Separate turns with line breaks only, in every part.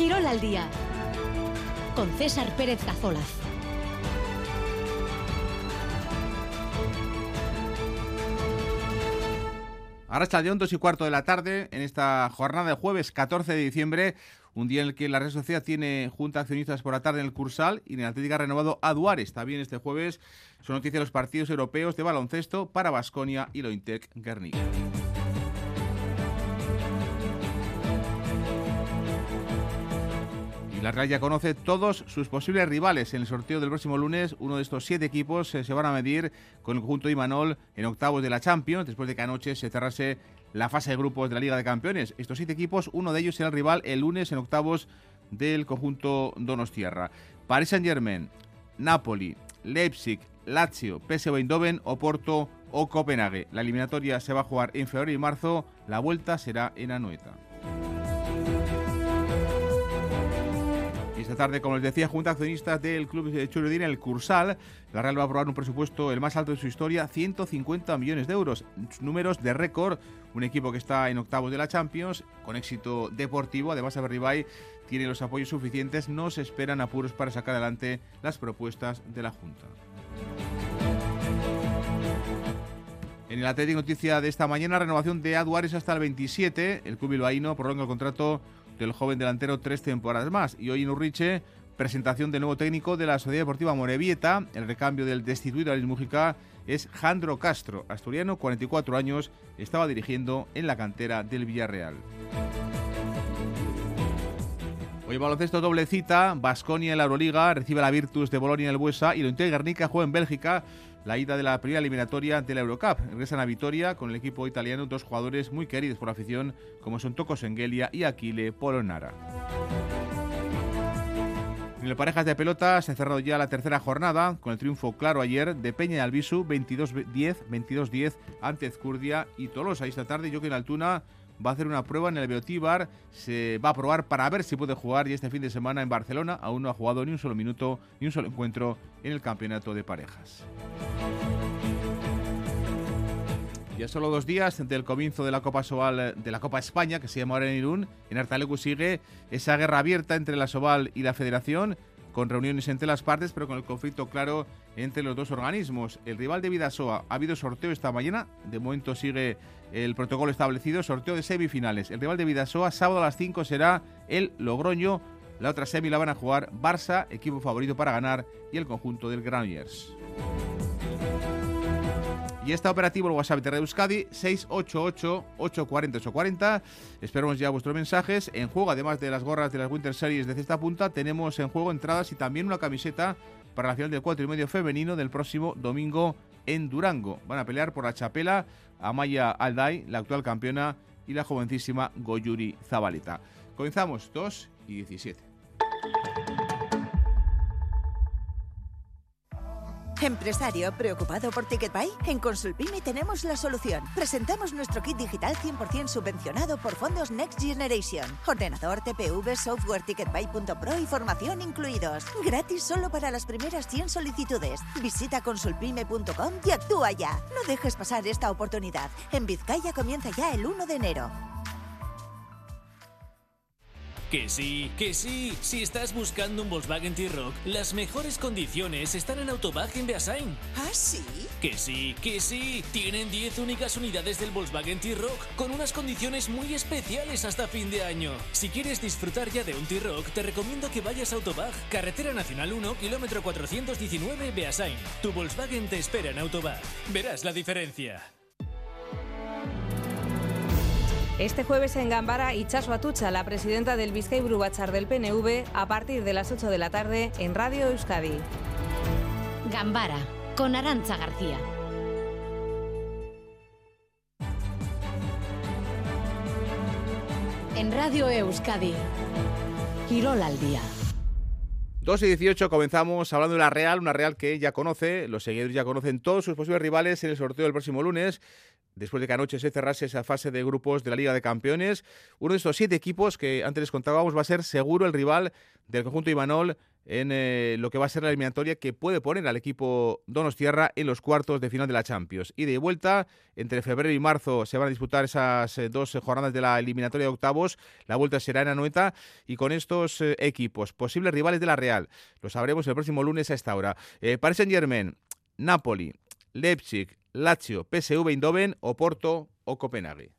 Quirol al día con César Pérez Cazolaz.
Ahora está de 2 y cuarto de la tarde en esta jornada de jueves 14 de diciembre, un día en el que la red social tiene junta accionistas por la tarde en el Cursal y en el Atlética renovado a Duares. También este jueves son noticias de los partidos europeos de baloncesto para Basconia y Lointec Guernica. La Real ya conoce todos sus posibles rivales. En el sorteo del próximo lunes, uno de estos siete equipos eh, se van a medir con el conjunto de Imanol en octavos de la Champions, después de que anoche se cerrase la fase de grupos de la Liga de Campeones. Estos siete equipos, uno de ellos será el rival el lunes en octavos del conjunto Donostierra. Paris Saint-Germain, Napoli, Leipzig, Lazio, PSV Eindhoven, Oporto o Copenhague. La eliminatoria se va a jugar en febrero y marzo, la vuelta será en Anoeta. Esta tarde, como les decía, Junta Accionistas del Club de Churedín, el Cursal, la Real va a aprobar un presupuesto el más alto de su historia, 150 millones de euros. Números de récord, un equipo que está en octavos de la Champions, con éxito deportivo, además Aberribay tiene los apoyos suficientes, no se esperan apuros para sacar adelante las propuestas de la Junta. En el Atlético Noticia de esta mañana, renovación de Aduares hasta el 27. El club bilbaíno prolonga el contrato del joven delantero tres temporadas más. Y hoy en Urriche, presentación del nuevo técnico de la Sociedad Deportiva Morevieta. El recambio del destituido Mújica es Jandro Castro, asturiano, 44 años, estaba dirigiendo en la cantera del Villarreal. Hoy baloncesto doble cita, Basconia en la Euroliga, recibe la Virtus de Bolonia en el Buesa y lo Guernica juega en Bélgica la ida de la primera eliminatoria de la Eurocup. Regresan a Vitoria con el equipo italiano dos jugadores muy queridos por la afición como son Toco Sengelia y Aquile Polonara. En el parejas de pelota se ha cerrado ya la tercera jornada con el triunfo claro ayer de Peña y Albisu 22-10, 22-10 ante Ezcurdia y Tolosa. Esta tarde Joaquín Altuna va a hacer una prueba en el Beotíbar, se va a probar para ver si puede jugar y este fin de semana en Barcelona aún no ha jugado ni un solo minuto ni un solo encuentro en el campeonato de parejas. Ya solo dos días del comienzo de la Copa Sobal de la Copa España, que se llama ahora en Irún, en Artalecu sigue esa guerra abierta entre la Sobal y la Federación con reuniones entre las partes, pero con el conflicto claro entre los dos organismos. El rival de Vidasoa ha habido sorteo esta mañana, de momento sigue el protocolo establecido, sorteo de semifinales. El rival de Vidasoa, sábado a las 5 será el Logroño. La otra semi la van a jugar Barça, equipo favorito para ganar, y el conjunto del Granollers. Y está operativo el WhatsApp de Euskadi 688-840-840. Esperamos ya vuestros mensajes. En juego, además de las gorras de las Winter Series de cesta punta, tenemos en juego entradas y también una camiseta para la final del 4 y medio femenino del próximo domingo en Durango. Van a pelear por la chapela Amaya Alday, la actual campeona, y la jovencísima Goyuri Zabaleta. Comenzamos 2 y 17.
Empresario preocupado por TicketBuy? En Consulpime tenemos la solución. Presentamos nuestro kit digital 100% subvencionado por fondos Next Generation. Ordenador, TPV, software ticketbuy.pro y formación incluidos. Gratis solo para las primeras 100 solicitudes. Visita consulpime.com y actúa ya. No dejes pasar esta oportunidad. En Vizcaya comienza ya el 1 de enero.
Que sí, que sí. Si estás buscando un Volkswagen T-Rock, las mejores condiciones están en Autobag en Beasain.
¿Ah, sí?
Que sí, que sí. Tienen 10 únicas unidades del Volkswagen T-Rock con unas condiciones muy especiales hasta fin de año. Si quieres disfrutar ya de un T-Rock, te recomiendo que vayas a Autobag, Carretera Nacional 1, kilómetro 419, Beasain. Tu Volkswagen te espera en Autobag. Verás la diferencia.
Este jueves en Gambara, Ichaso Atucha, la presidenta del Vizcay Brubachar del PNV, a partir de las 8 de la tarde en Radio Euskadi.
Gambara, con Arancha García. En Radio Euskadi, Quirol al día.
2 y 18 comenzamos hablando de la Real, una Real que ya conoce, los seguidores ya conocen todos sus posibles rivales en el sorteo del próximo lunes después de que anoche se cerrase esa fase de grupos de la Liga de Campeones. Uno de estos siete equipos que antes les contábamos va a ser seguro el rival del conjunto Imanol en eh, lo que va a ser la eliminatoria que puede poner al equipo Donostierra en los cuartos de final de la Champions. Y de vuelta, entre febrero y marzo se van a disputar esas eh, dos jornadas de la eliminatoria de octavos. La vuelta será en Anoeta y con estos equipos, posibles rivales de la Real. Lo sabremos el próximo lunes a esta hora. Paris Saint-Germain, Napoli, Leipzig, Lazio, PSV Eindhoven, Oporto o Copenhague.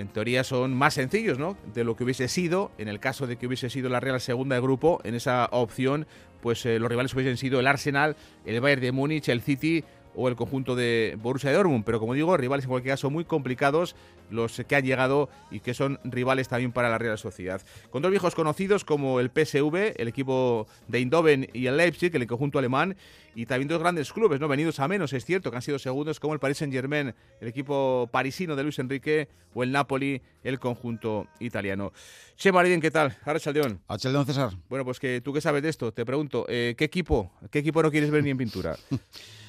en teoría son más sencillos, ¿no? De lo que hubiese sido, en el caso de que hubiese sido la Real segunda de grupo, en esa opción, pues eh, los rivales hubiesen sido el Arsenal, el Bayern de Múnich, el City o el conjunto de Borussia Dortmund, pero como digo, rivales en cualquier caso muy complicados los que han llegado y que son rivales también para la Real Sociedad. Con dos viejos conocidos como el PSV, el equipo de Eindhoven y el Leipzig, el conjunto alemán, y también dos grandes clubes, no venidos a menos, es cierto, que han sido segundos como el Paris Saint-Germain, el equipo parisino de Luis Enrique, o el Napoli, el conjunto italiano. Che ¿qué tal? Ahora Chaldeón.
Chaldeón César.
Bueno, pues que tú que sabes de esto, te pregunto, eh, ¿qué equipo, qué equipo no quieres ver ni en pintura?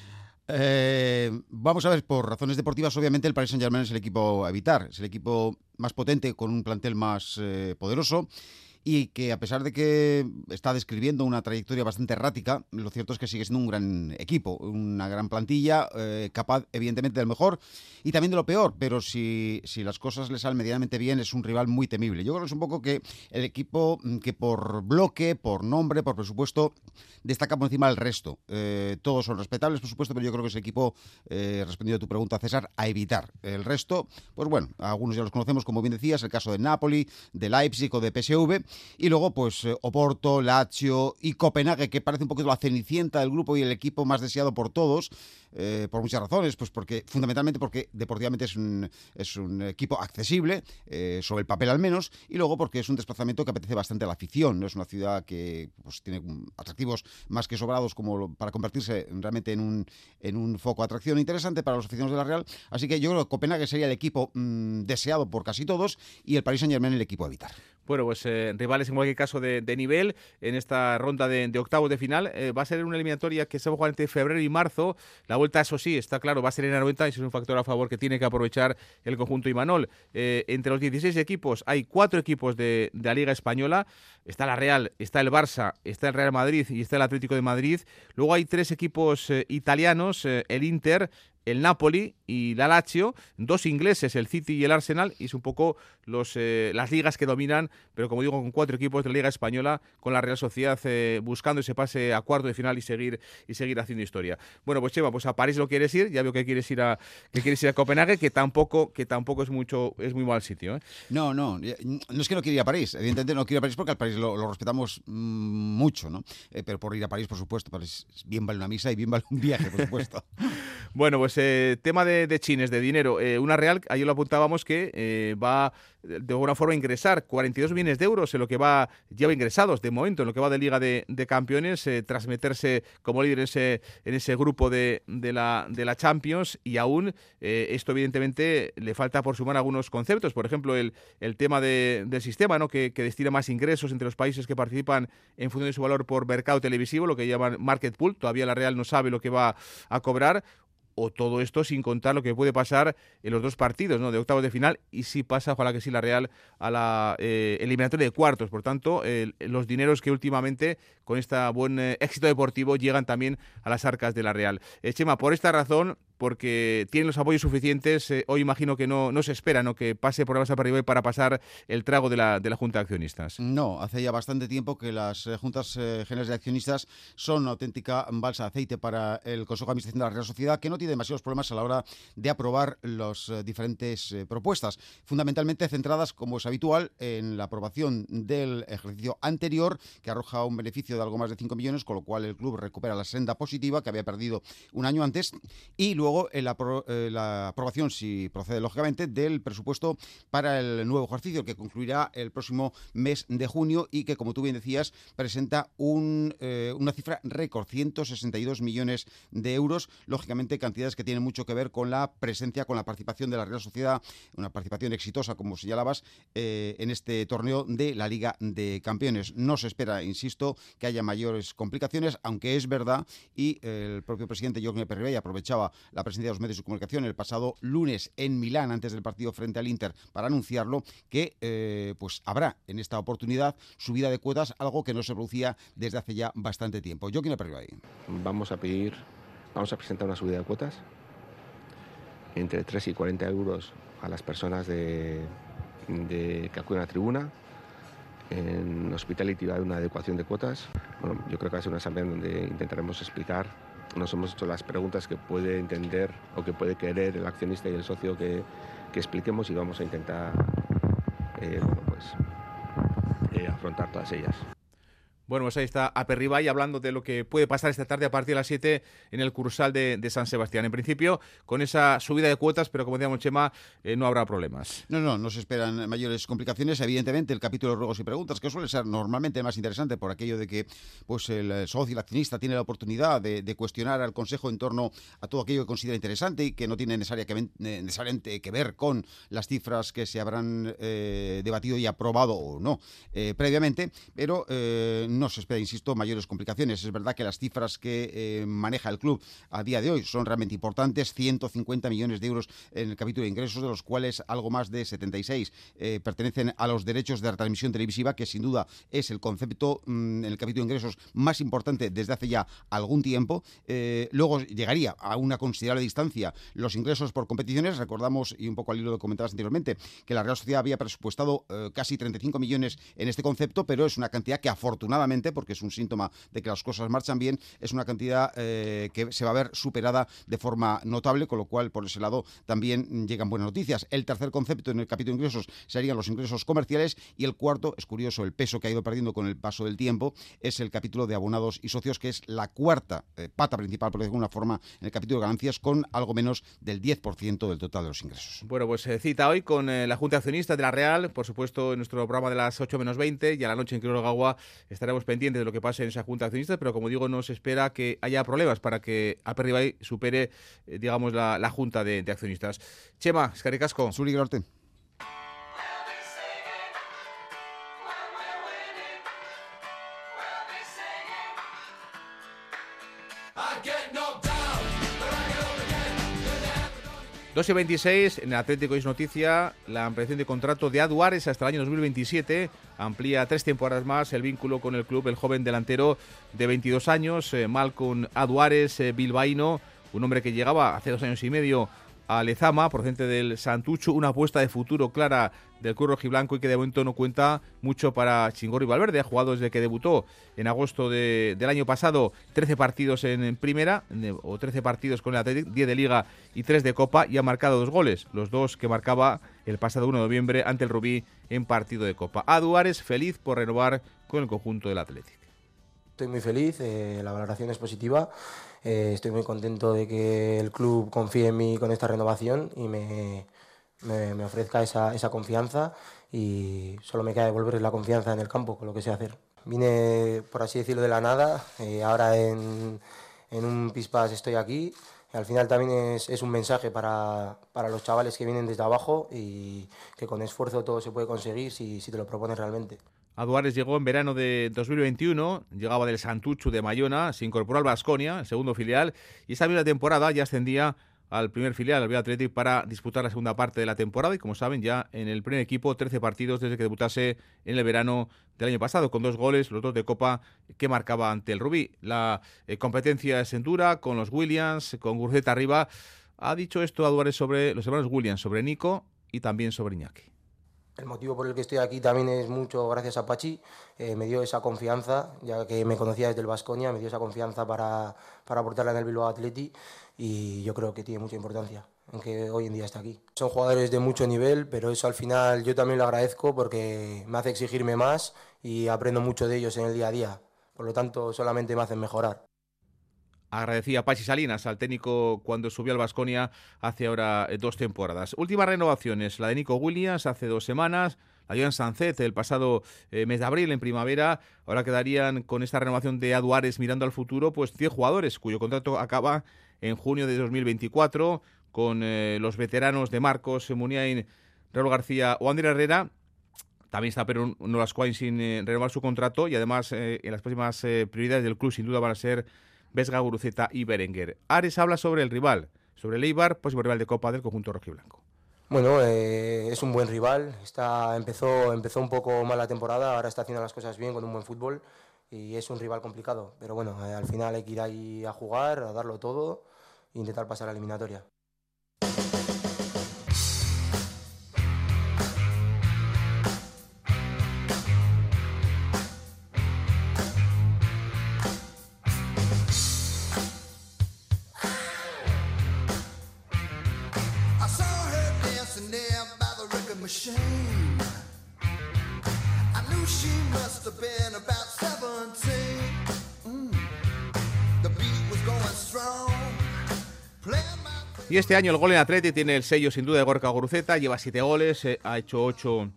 Eh, vamos a ver, por razones deportivas, obviamente el Paris Saint-Germain es el equipo a evitar, es el equipo más potente, con un plantel más eh, poderoso y que a pesar de que está describiendo una trayectoria bastante errática, lo cierto es que sigue siendo un gran equipo, una gran plantilla, eh, capaz evidentemente del mejor y también de lo peor, pero si, si las cosas le salen medianamente bien es un rival muy temible. Yo creo que es un poco que el equipo mm, que por bloque, por nombre, por presupuesto, destaca por encima del resto. Eh, todos son respetables, por supuesto, pero yo creo que es equipo, eh, respondiendo a tu pregunta, César, a evitar. El resto, pues bueno, algunos ya los conocemos, como bien decías, el caso de Napoli, de Leipzig o de PSV, y luego pues eh, Oporto, Lazio y Copenhague, que parece un poquito la cenicienta del grupo y el equipo más deseado por todos, eh, por muchas razones, pues porque fundamentalmente porque deportivamente es un, es un equipo accesible, eh, sobre el papel al menos, y luego porque es un desplazamiento que apetece bastante a la afición, es una ciudad que pues, tiene atractivos más que sobrados como para convertirse realmente en un, en un foco de atracción interesante para los aficionados de la Real, así que yo creo que Copenhague sería el equipo mm, deseado por casi todos y el Paris Saint Germain el equipo a evitar.
Bueno, pues eh, rivales en cualquier caso de, nivel en esta ronda de, octavos de final. Eh, va a ser una eliminatoria que se va a jugar entre febrero y marzo. La vuelta, eso sí, está claro, va a ser en la 90 y es un factor a favor que tiene que aprovechar el conjunto Imanol. Eh, entre los 16 equipos hay cuatro equipos de, la Liga Española. Está la Real, está el Barça, está el Real Madrid y está el Atlético de Madrid. Luego hay tres equipos italianos, el Inter, el Napoli y la Lazio, dos ingleses, el City y el Arsenal, y es un poco los, eh, las ligas que dominan, pero como digo, con cuatro equipos de la Liga Española, con la Real Sociedad eh, buscando ese pase a cuarto de final y seguir y seguir haciendo historia. Bueno, pues Chema, pues a París lo quieres ir, ya veo que quieres ir a que quieres ir a Copenhague, que tampoco que tampoco es mucho es muy mal sitio. ¿eh?
No, no, no es que no quiera ir a París, evidentemente no quiero ir a París porque al París lo, respetamos mm, mucho, ¿no? pero por ir a París, por supuesto, París bien vale una misa y bien vale un viaje, por supuesto.
bueno, pues eh, tema de, chines, de dinero. Eh, una Real, ayer lo apuntábamos que eh, va de alguna forma a ingresar 42 millones de euros en lo que va, lleva ingresados de momento, en lo que va de Liga de, Campeones, tras meterse como líder en ese, en ese grupo de, la, de la Champions y aún esto evidentemente le falta por sumar algunos conceptos, por ejemplo el, el tema del sistema ¿no? que, que destina más ingresos entre los países que participan en función de su valor por mercado televisivo, lo que llaman market pool, todavía la Real no sabe lo que va a cobrar, o todo esto sin contar lo que puede pasar en los dos partidos ¿no? de octavos de final y si pasa, ojalá que sí, la Real a la eh, eliminatoria de cuartos. Por tanto, los dineros que últimamente con este buen eh, éxito deportivo llegan también a las arcas de la Real. Eh, Chema, por esta razón, porque tienen los apoyos suficientes, eh, hoy imagino que no, no se espera ¿no? que pase por la base para para pasar el trago de la, de la Junta de Accionistas.
No, hace ya bastante tiempo que las Juntas Generales de Accionistas son una auténtica balsa de aceite para el Consejo de Administración de la Real Sociedad, que no tiene demasiados problemas a la hora de aprobar las diferentes propuestas, fundamentalmente centradas, como es habitual, en la aprobación del ejercicio anterior, que arroja un beneficio de algo más de 5 millones, con lo cual el club recupera la senda positiva que había perdido un año antes. Y luego luego la aprobación, si procede lógicamente, del presupuesto para el nuevo ejercicio que concluirá el próximo mes de junio y que, como tú bien decías, presenta un, una cifra récord, 162 millones de euros, lógicamente cantidades que tienen mucho que ver con la presencia, con la participación de la Real Sociedad, una participación exitosa, como señalabas, eh, en este torneo de la Liga de Campeones. No se espera, insisto, que haya mayores complicaciones, aunque es verdad, y el propio presidente Jorge Perribey aprovechaba la presencia de los medios de comunicación el pasado lunes en Milán, antes del partido frente al Inter, para anunciarlo, que eh, pues habrá en esta oportunidad subida de cuotas, algo que no se producía desde hace ya bastante tiempo. Joaquín Perribey.
Vamos a pedir, vamos a presentar una subida de cuotas entre 3 y 40 euros a las personas de, que acuden a la tribuna. En Hospitality va a haber una adecuación de cuotas. Bueno, yo creo que va a ser una asamblea donde intentaremos explicar. Nos hemos hecho las preguntas que puede entender o que puede querer el accionista y el socio que, expliquemos y vamos a intentar eh, pues, eh, afrontar todas ellas.
Bueno, pues ahí está Aperribay hablando de lo que puede pasar esta tarde a partir de las 7 en el Cursal de, San Sebastián. En principio, con esa subida de cuotas, pero como decíamos, Chema, eh, no habrá problemas.
No, no, no se esperan mayores complicaciones. Evidentemente, el capítulo de ruegos y preguntas, que suele ser normalmente más interesante por aquello de que pues el socio y el accionista tiene la oportunidad de, cuestionar al Consejo en torno a todo aquello que considera interesante y que no tiene necesariamente que ver con las cifras que se habrán eh, debatido y aprobado o no eh, previamente, pero no se espera, insisto, mayores complicaciones. Es verdad que las cifras que eh, maneja el club a día de hoy son realmente importantes, 150 millones de euros en el capítulo de ingresos, de los cuales algo más de 76 eh, pertenecen a los derechos de retransmisión televisiva, que sin duda es el concepto mm, en el capítulo de ingresos más importante desde hace ya algún tiempo. Eh, luego llegaría a una considerable distancia los ingresos por competiciones. Recordamos, y un poco al hilo de comentadas anteriormente, que la Real Sociedad había presupuestado casi 35 millones en este concepto, pero es una cantidad que afortunadamente porque es un síntoma de que las cosas marchan bien, es una cantidad eh, que se va a ver superada de forma notable, con lo cual por ese lado también llegan buenas noticias. El tercer concepto en el capítulo de ingresos serían los ingresos comerciales y el cuarto, es curioso el peso que ha ido perdiendo con el paso del tiempo, es el capítulo de abonados y socios, que es la cuarta eh, pata principal, por decirlo de alguna forma, en el capítulo de ganancias, con algo menos del 10% del total de los ingresos.
Bueno, pues se cita hoy con eh, la Junta Accionista de la Real, por supuesto, en nuestro programa de las 8 menos 20 y a la noche en Gagua estaremos pendientes de lo que pase en esa junta de accionistas, pero como digo, no se espera que haya problemas para que Aperribay supere, eh, digamos, la, junta de, accionistas. Chema, Escaricasco.
Norte.
2 y 26, en el Atlético es noticia la ampliación de contrato de Aduares hasta el año 2027. Amplía tres temporadas más el vínculo con el club, el joven delantero de 22 años, eh, Malcolm Aduares, eh, bilbaíno, un hombre que llegaba hace dos años y medio a Lezama, procedente del Santucho, una apuesta de futuro clara del Curro Rojiblanco y que de momento no cuenta mucho para Chingorri Valverde. Ha jugado desde que debutó en agosto del año pasado 13 partidos en, primera, o 13 partidos con el Atlético, 10 de Liga y 3 de Copa, y ha marcado dos goles, los dos que marcaba el pasado 1 de noviembre ante el Rubí en partido de Copa. A Duárez feliz por renovar con el conjunto del Atlético.
Estoy muy feliz, eh, la valoración es positiva. Eh, estoy muy contento de que el club confíe en mí con esta renovación y me, me, ofrezca esa, esa, confianza y solo me queda devolver la confianza en el campo con lo que sé hacer. Vine, por así decirlo, de la nada, eh, ahora en, en, un Pispas estoy aquí. al final también es, es un mensaje para, para, los chavales que vienen desde abajo y que con esfuerzo todo se puede conseguir si, si te lo propones realmente.
Aduares llegó en verano de 2021, llegaba del Santucho de Mayona, se incorporó al Vasconia, el segundo filial, y esta misma temporada ya ascendía al primer filial, al Real Athletic, para disputar la segunda parte de la temporada. Y como saben, ya en el primer equipo, 13 partidos desde que debutase en el verano del año pasado, con dos goles, los dos de Copa que marcaba ante el Rubí. La eh, competencia es en dura, con los Williams, con Gurceta arriba. Ha dicho esto Aduares sobre los hermanos Williams, sobre Nico y también sobre Iñaki.
El motivo por el que estoy aquí también es mucho gracias a Pachi. Eh, me dio esa confianza, ya que me conocía desde el Vasconia, me dio esa confianza para, para aportarla en el Bilbao Atleti y yo creo que tiene mucha importancia en que hoy en día está aquí. Son jugadores de mucho nivel, pero eso al final yo también lo agradezco porque me hace exigirme más y aprendo mucho de ellos en el día a día. Por lo tanto, solamente me hacen mejorar.
Agradecía Pachi Salinas, al técnico, cuando subió al Vasconia hace ahora eh, dos temporadas. Últimas renovaciones, la de Nico Williams hace dos semanas, la de Joan Sancet el pasado eh, mes de abril en primavera. Ahora quedarían con esta renovación de Aduares mirando al futuro, pues 10 jugadores cuyo contrato acaba en junio de 2024 con eh, los veteranos de Marcos, Muniain, Raúl García o Andrés Herrera. También está Perú Nolascoain sin renovar su contrato y además en las próximas prioridades del club sin duda van a ser Vesga, Guruceta y Berenguer. Ares habla sobre el rival, sobre el Eibar, próximo rival de Copa del conjunto rojiblanco.
Bueno, eh, es un buen rival. Está, empezó, empezó un poco mal la temporada, ahora está haciendo las cosas bien con un buen fútbol y es un rival complicado. Pero bueno, eh, al final hay que ir ahí a jugar, a darlo todo e intentar pasar a la eliminatoria.
Y este año el gol en Atleti tiene el sello sin duda de Gorka Guruceta, lleva siete goles, eh, ha hecho ocho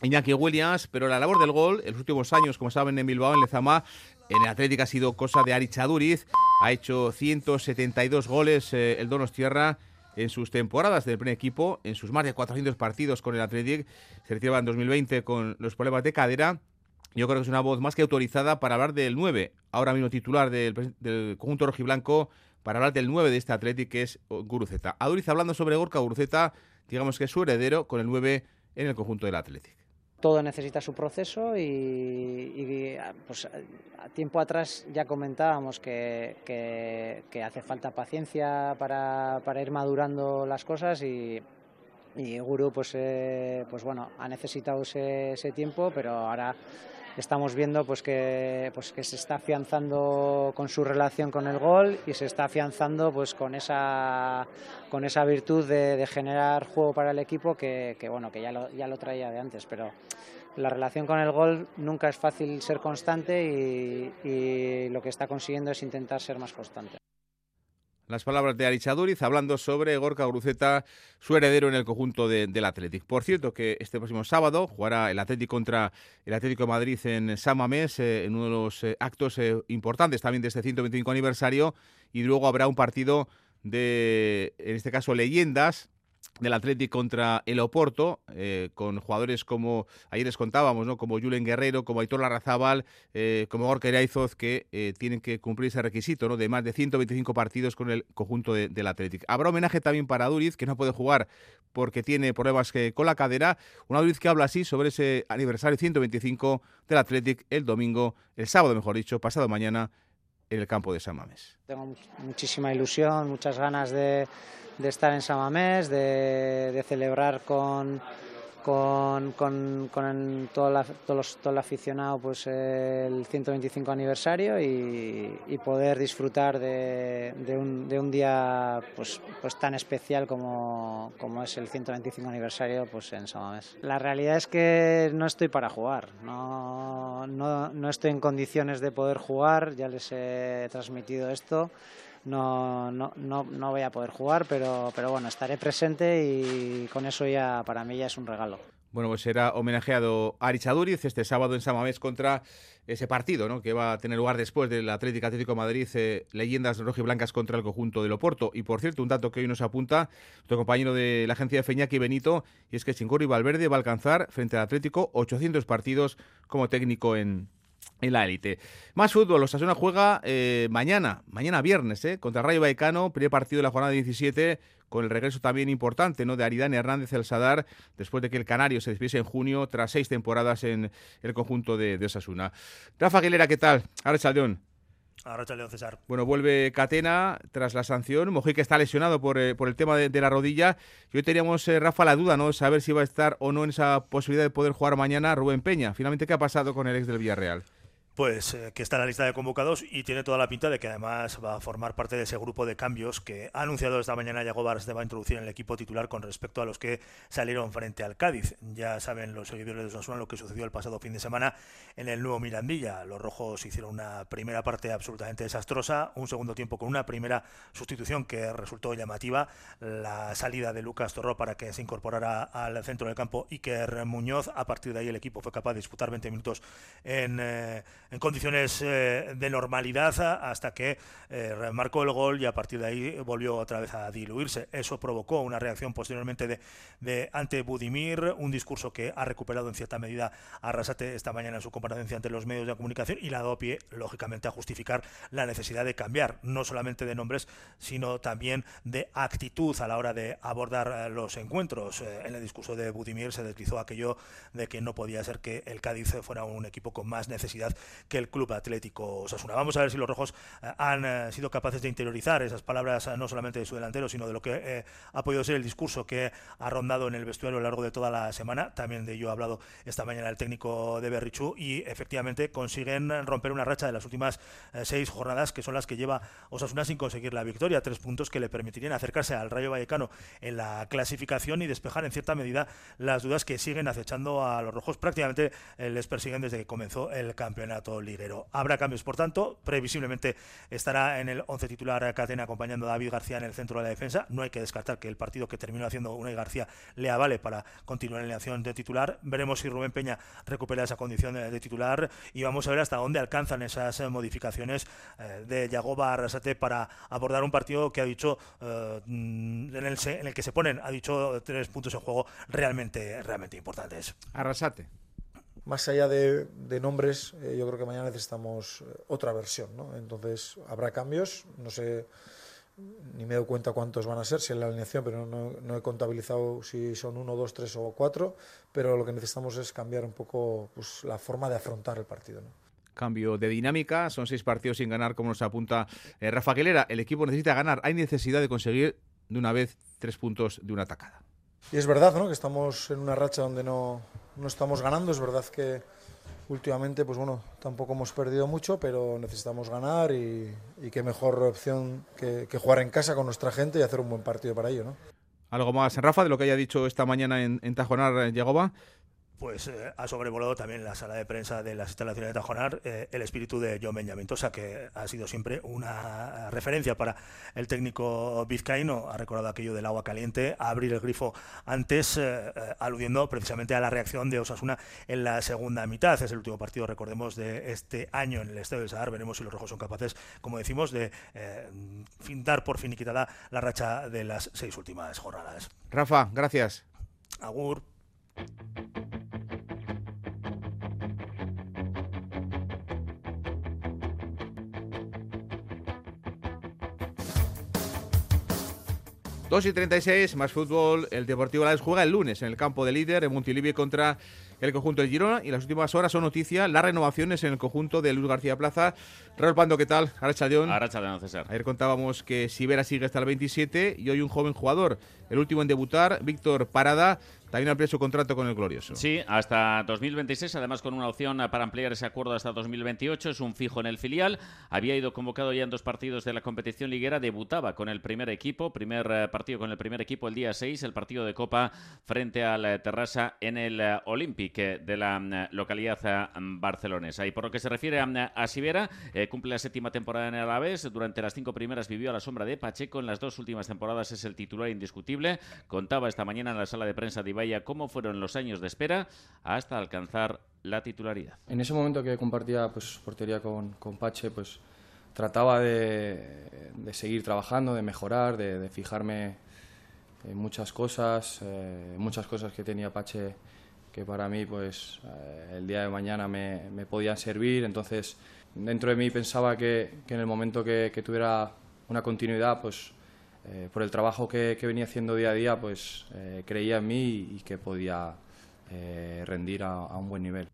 Iñaki Williams, pero la labor del gol en los últimos años, como saben en Bilbao, en Lezama, en el Atlético ha sido cosa de Ari Chaduriz, ha hecho 172 goles eh, el Donos Tierra en sus temporadas del primer equipo, en sus más de 400 partidos con el Athletic, se retiraba en 2020 con los problemas de cadera. Yo creo que es una voz más que autorizada para hablar del 9, ahora mismo titular del, del conjunto rojiblanco, para hablar del 9 de este Athletic, que es Guruceta. Aduriz hablando sobre Gorka Guruceta, digamos que es su heredero con el 9 en el conjunto del Athletic.
Todo necesita su proceso y, pues, a tiempo atrás ya comentábamos que, que, hace falta paciencia para, para, ir madurando las cosas y, y Guru pues, eh, pues bueno, ha necesitado ese, ese tiempo, pero ahora estamos viendo pues que, pues que se está afianzando con su relación con el gol y se está afianzando pues con esa, con esa virtud de, generar juego para el equipo que, bueno, que ya lo, ya lo traía de antes, pero la relación con el gol nunca es fácil ser constante y lo que está consiguiendo es intentar ser más constante.
Las palabras de Arichaduriz hablando sobre Gorka Gruceta, su heredero en el conjunto del Athletic. Por cierto, que este próximo sábado jugará el Athletic contra el Atlético de Madrid en San Mamés, eh, en uno de los eh, actos eh, importantes también de este 125 aniversario, y luego habrá un partido de, en este caso, leyendas, del Atlético contra el Oporto, eh, con jugadores como, ayer les contábamos, ¿no? como Julen Guerrero, como Aitor Larrazábal, eh, como Gorka Iraizoz, que eh, tienen que cumplir ese requisito ¿no? de más de 125 partidos con el conjunto del Atlético. Habrá homenaje también para Duriz, que no puede jugar porque tiene problemas con la cadera. Una Duriz que habla así sobre ese aniversario 125 del Atlético el domingo, el sábado, mejor dicho, pasado mañana, en el campo de San Mamés.
Tengo muchísima ilusión, muchas ganas de de estar en Samamés, de, de celebrar con, con, con, con todo, la, todo, el aficionado pues, el 125 aniversario y, y poder disfrutar de, de, un, de, un, día pues, pues tan especial como, como, es el 125 aniversario pues, en Samamés. La realidad es que no estoy para jugar, no, no, no estoy en condiciones de poder jugar, ya les he transmitido esto no, no, no, no voy a poder jugar, pero, pero bueno, estaré presente y con eso ya para mí ya es un regalo.
Bueno, pues será homenajeado a Arichaduriz este sábado en Samamés contra ese partido, ¿no? Que va a tener lugar después del Atlético Atlético Madrid, eh, leyendas rojiblancas contra el conjunto del Oporto. Y por cierto, un dato que hoy nos apunta nuestro compañero de la agencia de Feñaki Benito, y es que Chingorri Valverde va a alcanzar frente al Atlético 800 partidos como técnico en, en la élite. Más fútbol, Osasuna juega eh, mañana, mañana viernes, eh, contra Rayo Vallecano, primer partido de la jornada 17, con el regreso también importante ¿no? de Aridane Hernández el Sadar, después de que el Canario se despiese en junio, tras seis temporadas en el conjunto de, Osasuna. Rafa Aguilera, ¿qué tal? Ahora Chaldeón.
Ahora León César.
Bueno, vuelve Catena tras la sanción. Mojica está lesionado por, eh, por el tema de, la rodilla. Y hoy teníamos, Rafa, la duda, ¿no? Saber si va a estar o no en esa posibilidad de poder jugar mañana Rubén Peña. Finalmente, ¿qué ha pasado con el ex del Villarreal?
Pues eh, que está en la lista de convocados y tiene toda la pinta de que además va a formar parte de ese grupo de cambios que ha anunciado esta mañana Yago Barres va a introducir en el equipo titular con respecto a los que salieron frente al Cádiz. Ya saben los seguidores de Osasuna lo que sucedió el pasado fin de semana en el nuevo Mirandilla. Los rojos hicieron una primera parte absolutamente desastrosa, un segundo tiempo con una primera sustitución que resultó llamativa, la salida de Lucas Torró para que se incorporara al centro del campo que Muñoz, a partir de ahí el equipo fue capaz de disputar 20 minutos en... Eh, en condiciones eh, de normalidad hasta que eh, marcó el gol y a partir de ahí volvió otra vez a diluirse. Eso provocó una reacción posteriormente de, ante Budimir, un discurso que ha recuperado en cierta medida Arrasate esta mañana en su comparecencia ante los medios de comunicación y la ha dado pie, lógicamente, a justificar la necesidad de cambiar, no solamente de nombres, sino también de actitud a la hora de abordar eh, los encuentros. en el discurso de Budimir se deslizó aquello de que no podía ser que el Cádiz fuera un equipo con más necesidad que el Club Atlético Osasuna. Vamos a ver si los rojos eh, han eh, sido capaces de interiorizar esas palabras eh, no solamente de su delantero, sino de lo que ha podido ser el discurso que ha rondado en el vestuario a lo largo de toda la semana. También de ello ha hablado esta mañana el técnico de Berrichú y efectivamente consiguen romper una racha de las últimas seis jornadas que son las que lleva Osasuna sin conseguir la victoria. Tres puntos que le permitirían acercarse al Rayo Vallecano en la clasificación y despejar en cierta medida las dudas que siguen acechando a los rojos. Prácticamente les persiguen desde que comenzó el campeonato liguero. Habrá cambios, por tanto, previsiblemente estará en el 11 titular Catena acompañando a David García en el centro de la defensa. No hay que descartar que el partido que terminó haciendo Unai García le avale para continuar en la acción de titular. Veremos si Rubén Peña recupera esa condición de, titular y vamos a ver hasta dónde alcanzan esas eh, modificaciones eh, de Yagoba Arrasate para abordar un partido que ha dicho eh, en, el, en el que se ponen, ha dicho tres puntos en juego realmente, realmente importantes.
Arrasate
más allá de, nombres, eh, yo creo que mañana necesitamos eh, otra versión, ¿no? Entonces habrá cambios, no sé, ni me doy cuenta cuántos van a ser, si es la alineación, pero no, he contabilizado si son uno, dos, tres o cuatro, pero lo que necesitamos es cambiar un poco pues, la forma de afrontar el partido, ¿no?
Cambio de dinámica, son seis partidos sin ganar, como nos apunta eh, Rafa Quelera. El equipo necesita ganar, hay necesidad de conseguir de una vez tres puntos de una atacada.
Y es verdad, ¿no? Que estamos en una racha donde no, no estamos ganando. Es verdad que últimamente, pues bueno, tampoco hemos perdido mucho, pero necesitamos ganar y, qué mejor opción que, jugar en casa con nuestra gente y hacer un buen partido para ello, ¿no?
Algo más, Rafa, de lo que haya dicho esta mañana en, en Tajonar, Yagoba
pues eh, ha sobrevolado también la sala de prensa de las instalaciones de Tajonar eh, el espíritu de John Benjamin Tosa, que ha sido siempre una referencia para el técnico vizcaíno. Ha recordado aquello del agua caliente, abrir el grifo antes, eh, aludiendo precisamente a la reacción de Osasuna en la segunda mitad. Es el último partido, recordemos, de este año en el Estadio del Sadar. Veremos si los rojos son capaces, como decimos, de dar por finiquitada la racha de las seis últimas jornadas.
Rafa, gracias.
Agur.
2 y 36, más fútbol. El Deportivo Alavés juega el lunes en el campo de líder en Montilivi contra el conjunto de Girona. Y las últimas horas son noticia las renovaciones en el conjunto de Luis García Plaza. Raúl Pando, ¿qué tal? Aracha León.
Aracha León, César.
Ayer contábamos que Sibera sigue hasta el 27 y hoy un joven jugador, el último en debutar, Víctor Parada, también amplía su contrato con el Glorioso.
Sí, hasta 2026, además con una opción para ampliar ese acuerdo hasta 2028. Es un fijo en el filial. Había ido convocado ya en dos partidos de la competición liguera. Debutaba con el primer equipo, primer eh, partido con el primer equipo el día 6, el partido de Copa frente al eh, Terrassa en el eh, Olympic de la localidad barcelonesa. Y por lo que se refiere a, Sibera, cumple la séptima temporada en el Alavés. Durante las cinco primeras vivió a la sombra de Pacheco. En las dos últimas temporadas es el titular indiscutible. Contaba esta mañana en la sala de prensa de vaya cómo fueron los años de espera hasta alcanzar la titularidad.
En ese momento que compartía pues, portería con, con Pache, pues trataba de, de, seguir trabajando, de mejorar, de, fijarme en muchas cosas, eh, muchas cosas que tenía Pache que para mí pues eh, el día de mañana me, me, podían servir. Entonces dentro de mí pensaba que, que en el momento que, que tuviera una continuidad pues eh, por el trabajo que, venía haciendo día a día, pues eh, creía en mí y, que podía eh, rendir a, un buen nivel.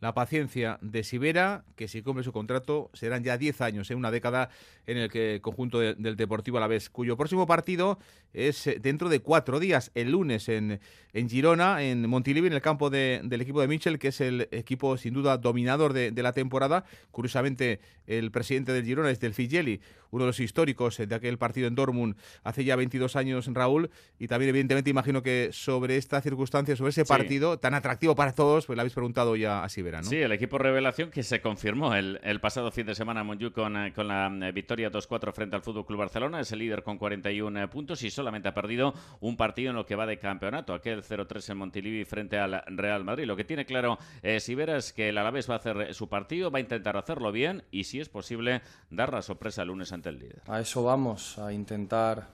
la paciencia de Sibera, que si cumple su contrato serán ya 10 años, en una década en el que el conjunto del Deportivo Alavés, cuyo próximo partido es eh, dentro de cuatro días, el lunes en, en Girona, en Montilivi, en el campo del equipo de Mitchell, que es el equipo sin duda dominador de, la temporada. Curiosamente, el presidente del Girona es del Figeli, uno de los históricos de aquel partido en Dortmund hace ya 22 años, Raúl, y también evidentemente imagino que sobre esta circunstancia, sobre ese partido tan atractivo para todos, pues le habéis preguntado ya a Sibera, ¿no?
Sí, el equipo revelación que se confirmó el, pasado fin de semana en con, eh, con la eh, victoria 2-4 frente al Fútbol Club Barcelona, es el líder con 41 eh, puntos y solamente ha perdido un partido en lo que va de campeonato, aquel 0-3 en Montilivi frente al Real Madrid. Lo que tiene claro Sibera es que el Alavés va a hacer su partido, va a intentar hacerlo bien y si es posible dar la sorpresa el lunes ante el líder.
A eso vamos, a intentar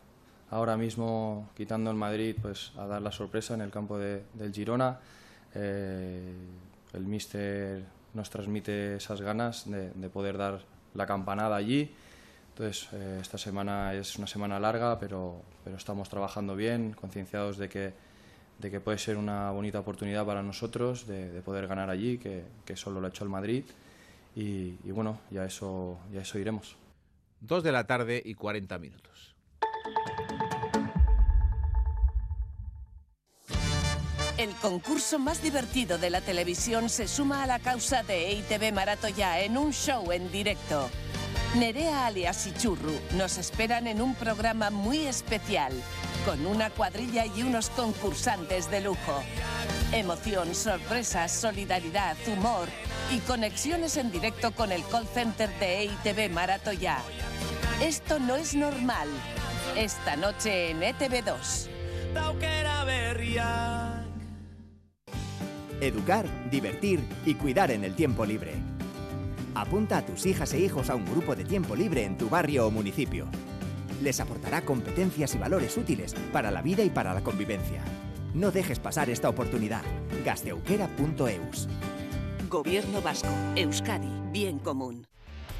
ahora mismo, quitando el Madrid, pues a dar la sorpresa en el campo de, del Girona. Eh, el míster nos transmite esas ganas de, poder dar la campanada allí. Entonces, eh, esta semana es una semana larga, pero, pero estamos trabajando bien, concienciados de que, de que puede ser una bonita oportunidad para nosotros de, poder ganar allí, que, que, solo lo ha hecho el Madrid. Y, y bueno, ya eso, ya eso iremos.
Dos de la tarde y 40 minutos.
El concurso más divertido de la televisión se suma a la causa de EITV Maratoya en un show en directo. Nerea alias Ichurru nos esperan en un programa muy especial, con una cuadrilla y unos concursantes de lujo. Emoción, sorpresas, solidaridad, humor y conexiones en directo con el call center de EITV Maratoya. Esto no es normal. Esta noche en ETV2.
Educar, divertir y cuidar en el tiempo libre. Apunta a tus hijas e hijos a un grupo de tiempo libre en tu barrio o municipio. Les aportará competencias y valores útiles para la vida y para la convivencia. No dejes pasar esta oportunidad. Gasteuquera.eus.
Gobierno Vasco. Euskadi. Bien común.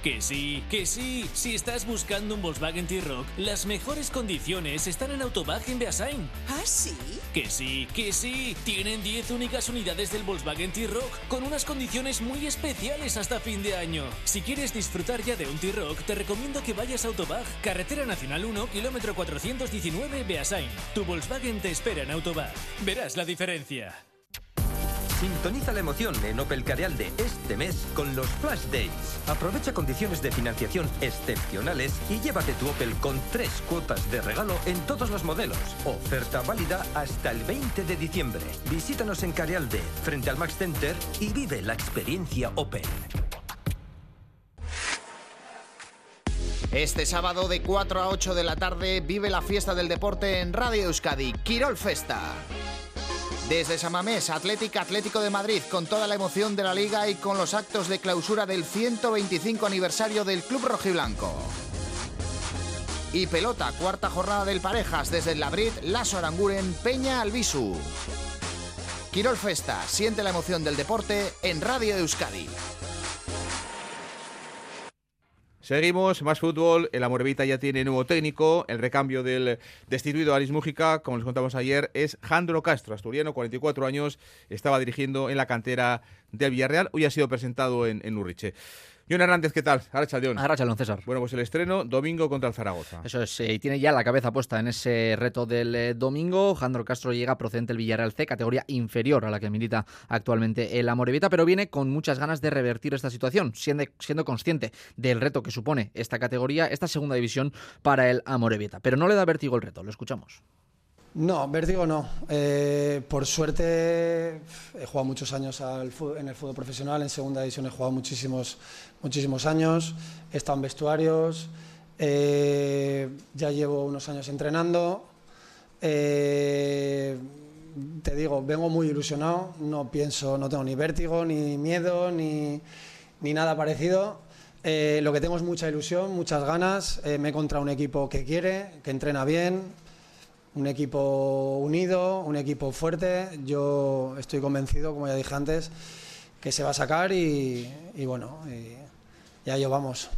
Que sí, que sí. Si estás buscando un Volkswagen T-Rock, las mejores condiciones están en Autobag en Beasain.
¿Ah, sí?
Que sí, que sí. Tienen 10 únicas unidades del Volkswagen T-Rock con unas condiciones muy especiales hasta fin de año. Si quieres disfrutar ya de un T-Rock, te recomiendo que vayas a Autobag, Carretera Nacional 1, kilómetro 419, Beasain. Tu Volkswagen te espera en Autobag. Verás la diferencia.
Sintoniza la emoción en Opel Carealde este mes con los Flash Days. Aprovecha condiciones de financiación excepcionales y llévate tu Opel con tres cuotas de regalo en todos los modelos. Oferta válida hasta el 20 de diciembre. Visítanos en Carealde, frente al Max Center y vive la experiencia Opel.
Este sábado de 4 a 8 de la tarde vive la fiesta del deporte en Radio Euskadi, Quirol Festa. Desde Samamés, Atlética Atlético de Madrid, con toda la emoción de la liga y con los actos de clausura del 125 aniversario del Club Rojiblanco. Y pelota, cuarta jornada del Parejas desde el Labrit, Lasso Aranguren, Peña Albisu. Quirol Festa, siente la emoción del deporte en Radio Euskadi.
Seguimos, más fútbol. El Amorevita ya tiene nuevo técnico. El recambio del destituido Aris Mújica, como les contamos ayer, es Jandro Castro, asturiano, 44 años. Estaba dirigiendo en la cantera del Villarreal. Hoy ha sido presentado en, en Urriche. John Hernández, ¿qué tal?
Arrachaldeón. Arrachaldeón, César.
Bueno, pues el estreno domingo contra el Zaragoza.
Eso es, eh, y tiene ya la cabeza puesta en ese reto del eh, domingo. Jandro Castro llega procedente del Villarreal C, categoría inferior a la que milita actualmente el Amorevita, pero viene con muchas ganas de revertir esta situación, siendo, siendo consciente del reto que supone esta categoría, esta segunda división para el Amorevita. Pero no le da vértigo el reto, lo escuchamos.
No, vértigo no. Eh, por suerte he jugado muchos años en el fútbol profesional, en segunda división he jugado muchísimos, muchísimos años, he estado en vestuarios, eh, ya llevo unos años entrenando. Eh, te digo, vengo muy ilusionado, no pienso, no tengo ni vértigo, ni miedo, ni, ni nada parecido. lo que tengo es mucha ilusión, muchas ganas. me he encontrado un equipo que quiere, que entrena bien, un equipo unido, un equipo fuerte. Yo estoy convencido, como ya dije antes, que se va a sacar y, bueno, ya yo vamos.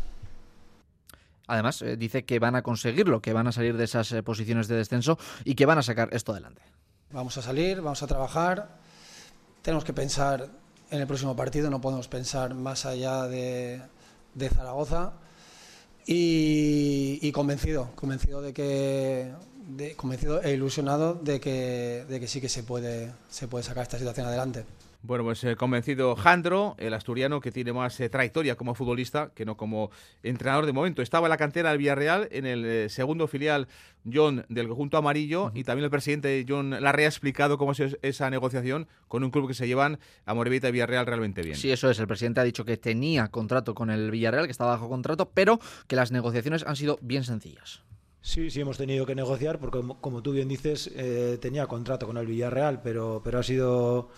Además, eh, dice que van a conseguirlo, que van a salir de esas eh, posiciones de descenso y que van a sacar esto adelante.
Vamos a salir, vamos a trabajar. Tenemos que pensar en el próximo partido, no podemos pensar más allá de, de Zaragoza y, y, convencido, convencido de que de, convencido e ilusionado de que, de que sí que se puede, se puede sacar esta situación adelante.
Bueno, pues eh, convencido Jandro, el asturiano que tiene más eh, trayectoria como futbolista que no como entrenador de momento. Estaba en la cantera del Villarreal, en el eh, segundo filial John del conjunto amarillo y también el presidente John Larrea ha explicado cómo es esa negociación con un club que se llevan a Morevita y Villarreal realmente bien.
Sí, eso es. El presidente ha dicho que tenía contrato con el Villarreal, que estaba bajo contrato, pero que las negociaciones han sido bien sencillas.
Sí, sí hemos tenido que negociar porque, como, tú bien dices, tenía contrato con el Villarreal, pero, pero ha sido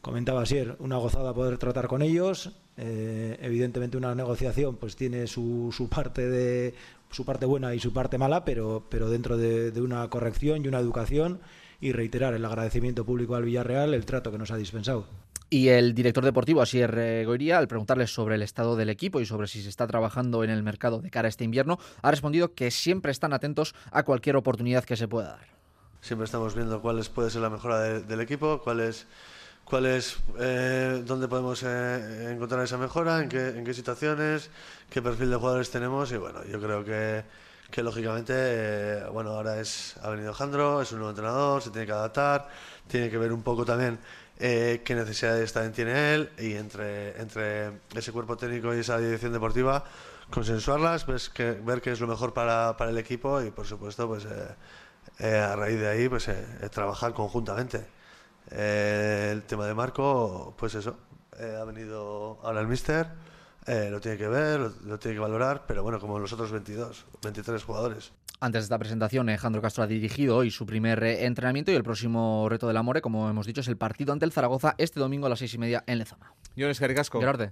comentaba ayer, una gozada poder tratar con ellos. Eh, evidentemente una negociación pues tiene su, su, parte de su parte buena y su parte mala, pero, pero dentro de, una corrección y una educación y reiterar el agradecimiento público al Villarreal el trato que nos ha dispensado.
Y el director deportivo, Asier Goiría, al preguntarle sobre el estado del equipo y sobre si se está trabajando en el mercado de cara a este invierno, ha respondido que siempre están atentos a cualquier oportunidad que se pueda dar.
Siempre estamos viendo cuál puede ser la mejora del equipo, cuál es cuál es, eh, dónde podemos eh, encontrar esa mejora, en qué, en qué situaciones, qué perfil de jugadores tenemos y bueno, yo creo que, que lógicamente, eh, bueno, ahora es, ha venido Jandro, es un nuevo entrenador, se tiene que adaptar, tiene que ver un poco también qué necesidades también tiene él y entre, entre ese cuerpo técnico y esa dirección deportiva consensuarlas, pues, que, ver qué es lo mejor para, para el equipo y por supuesto pues a raíz de ahí pues trabajar conjuntamente. Eh, el tema de Marco, pues eso, eh, ha venido ahora el Mister, eh, lo tiene que ver, lo, tiene que valorar, pero bueno, como los otros 22, 23 jugadores.
Antes de esta presentación, Alejandro Castro ha dirigido hoy su primer entrenamiento y el próximo reto del Amore, como hemos dicho, es el partido ante el Zaragoza este domingo a las seis y media en Lezama.
Yo Casco.
Gerarde.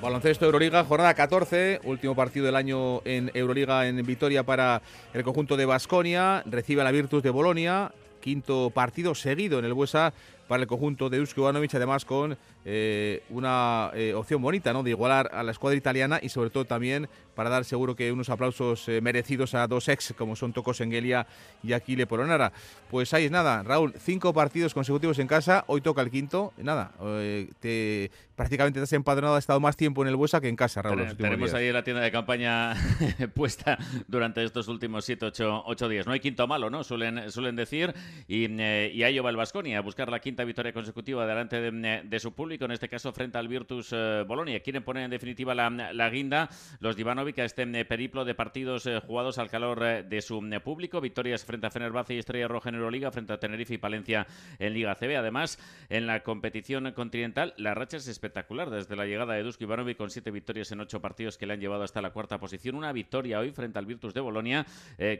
Baloncesto Euroliga, jornada 14, último partido del año en Euroliga en Vitoria para el conjunto de Basconia. Recibe a la Virtus de Bolonia, quinto partido seguido en el Buesa para el conjunto de Usko Ivanovic, además con eh, una eh, opción bonita ¿no? de igualar a la escuadra italiana y sobre todo también para dar seguro que unos aplausos eh, merecidos a dos ex como son Tocos Engelia y Aquile Polonara. Pues ahí es nada, Raúl, cinco partidos consecutivos en casa, hoy toca el quinto, nada, eh, te, prácticamente te has empadronado, has estado más tiempo en el Buesa que en casa, Raúl.
tenemos ahí la tienda de campaña puesta durante estos últimos siete, ocho, días. No hay quinto malo, ¿no? Suelen, suelen decir, y, eh, y ahí va el Vasconia a buscar la quinta victoria consecutiva delante de, su público, en este caso frente al Virtus Bolonia. Quieren poner en definitiva la, la guinda los Divano a este eh, periplo de partidos eh, jugados al calor eh, de su público. Victorias frente a Fenerbahce y Estrella Roja en Euroliga, frente a Tenerife y Palencia en Liga CB. Además, en la competición continental, la racha es espectacular. Desde la llegada de Dusko Ivanovic con siete victorias en ocho partidos que le han llevado hasta la cuarta posición. Una victoria hoy frente al Virtus de Bolonia